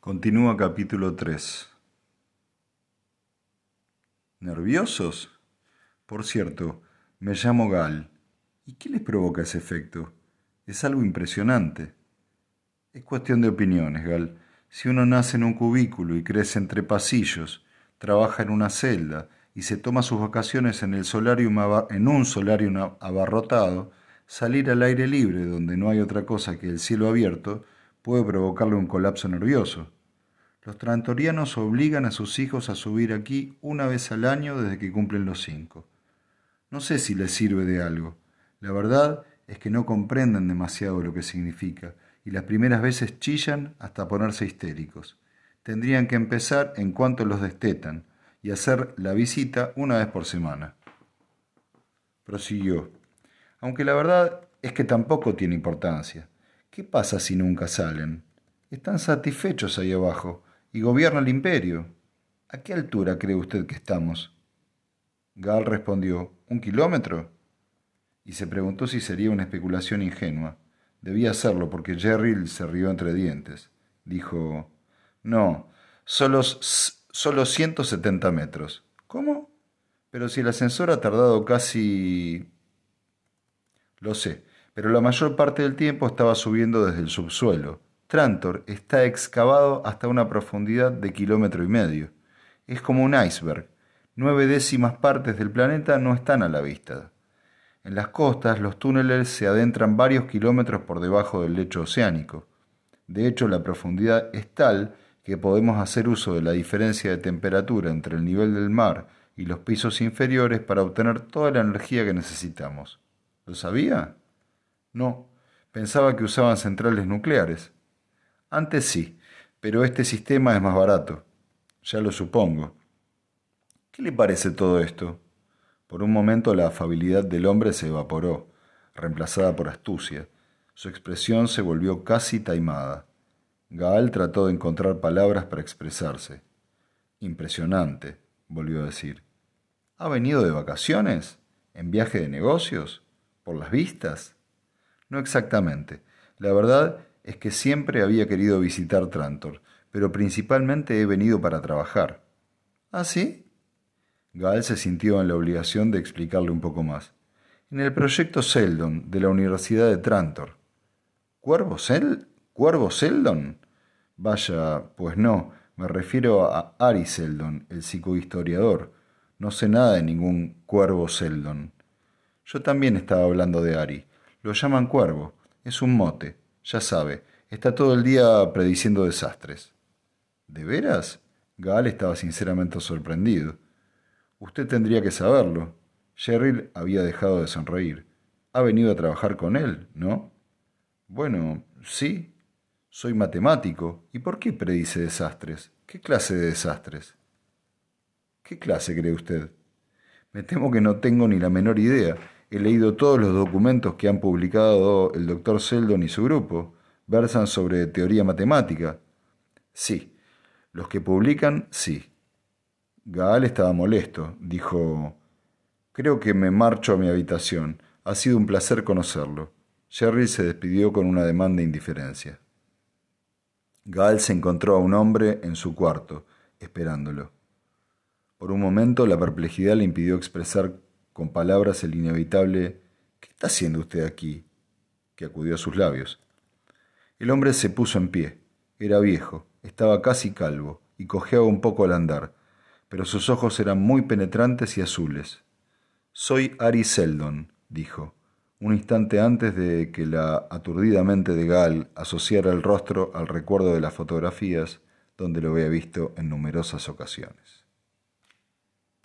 Continúa capítulo 3. ¿Nerviosos? Por cierto, me llamo Gal. ¿Y qué les provoca ese efecto? Es algo impresionante. Es cuestión de opiniones, Gal. Si uno nace en un cubículo y crece entre pasillos, trabaja en una celda y se toma sus vacaciones en, el solarium en un solarium abarrotado, salir al aire libre donde no hay otra cosa que el cielo abierto puede provocarle un colapso nervioso. Los trantorianos obligan a sus hijos a subir aquí una vez al año desde que cumplen los cinco. No sé si les sirve de algo. La verdad es que no comprenden demasiado lo que significa y las primeras veces chillan hasta ponerse histéricos. Tendrían que empezar en cuanto los destetan y hacer la visita una vez por semana. Prosiguió. Aunque la verdad es que tampoco tiene importancia. ¿Qué pasa si nunca salen? Están satisfechos ahí abajo y gobiernan el imperio. ¿A qué altura cree usted que estamos? Gal respondió, ¿un kilómetro? Y se preguntó si sería una especulación ingenua. Debía hacerlo porque Jerry se rió entre dientes. Dijo, no, solo, solo 170 metros. ¿Cómo? Pero si el ascensor ha tardado casi... Lo sé, pero la mayor parte del tiempo estaba subiendo desde el subsuelo. Trantor está excavado hasta una profundidad de kilómetro y medio. Es como un iceberg. Nueve décimas partes del planeta no están a la vista. En las costas los túneles se adentran varios kilómetros por debajo del lecho oceánico. De hecho, la profundidad es tal que podemos hacer uso de la diferencia de temperatura entre el nivel del mar y los pisos inferiores para obtener toda la energía que necesitamos. ¿Lo sabía? No, pensaba que usaban centrales nucleares. Antes sí, pero este sistema es más barato. Ya lo supongo. ¿Qué le parece todo esto? Por un momento la afabilidad del hombre se evaporó, reemplazada por astucia. Su expresión se volvió casi taimada. Gaal trató de encontrar palabras para expresarse. Impresionante, volvió a decir. ¿Ha venido de vacaciones? ¿En viaje de negocios? ¿Por las vistas? No exactamente. La verdad es que siempre había querido visitar Trantor, pero principalmente he venido para trabajar. ¿Ah, sí? Gaal se sintió en la obligación de explicarle un poco más. En el proyecto Seldon de la Universidad de Trantor. ¿Cuervo, Sel ¿Cuervo Seldon? Vaya, pues no, me refiero a Ari Seldon, el psicohistoriador. No sé nada de ningún cuervo Seldon. Yo también estaba hablando de Ari. Lo llaman cuervo. Es un mote. Ya sabe, está todo el día prediciendo desastres. ¿De veras? Gal estaba sinceramente sorprendido. Usted tendría que saberlo. Cheryl había dejado de sonreír. Ha venido a trabajar con él, ¿no? Bueno, sí. Soy matemático. ¿Y por qué predice desastres? ¿Qué clase de desastres? ¿Qué clase cree usted? Me temo que no tengo ni la menor idea. He leído todos los documentos que han publicado el doctor Seldon y su grupo. Versan sobre teoría matemática. Sí, los que publican, sí. Gaal estaba molesto. Dijo, creo que me marcho a mi habitación. Ha sido un placer conocerlo. Jerry se despidió con una demanda de indiferencia. Gaal se encontró a un hombre en su cuarto, esperándolo. Por un momento la perplejidad le impidió expresar con palabras el inevitable ¿Qué está haciendo usted aquí? que acudió a sus labios. El hombre se puso en pie. Era viejo, estaba casi calvo y cojeaba un poco al andar, pero sus ojos eran muy penetrantes y azules. Soy Ari Seldon, dijo, un instante antes de que la aturdida mente de Gal asociara el rostro al recuerdo de las fotografías donde lo había visto en numerosas ocasiones.